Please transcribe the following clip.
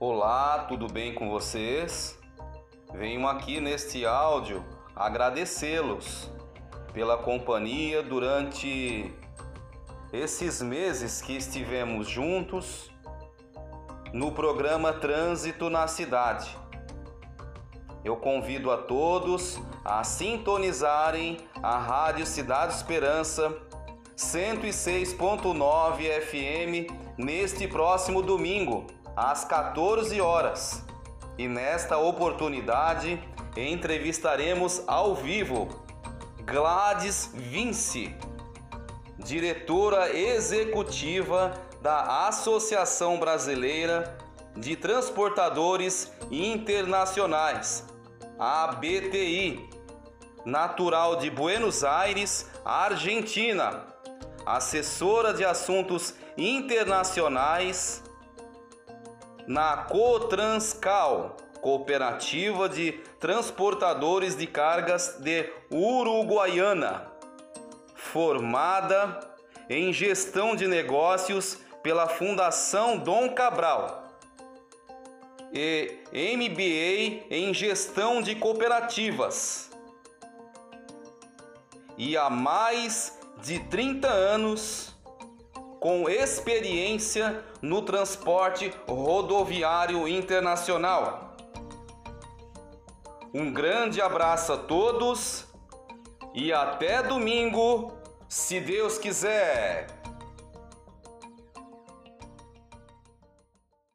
Olá, tudo bem com vocês? Venho aqui neste áudio agradecê-los pela companhia durante esses meses que estivemos juntos no programa Trânsito na Cidade. Eu convido a todos a sintonizarem a Rádio Cidade Esperança 106.9 FM neste próximo domingo, às 14 horas. E nesta oportunidade entrevistaremos ao vivo Gladys Vince, diretora executiva da Associação Brasileira de Transportadores Internacionais, ABTI, natural de Buenos Aires, Argentina, assessora de assuntos internacionais na Cotranscal, Cooperativa de Transportadores de Cargas de Uruguaiana, formada em Gestão de Negócios pela Fundação Dom Cabral e MBA em Gestão de Cooperativas. E há mais de 30 anos com experiência no transporte rodoviário internacional. Um grande abraço a todos e até domingo, se Deus quiser.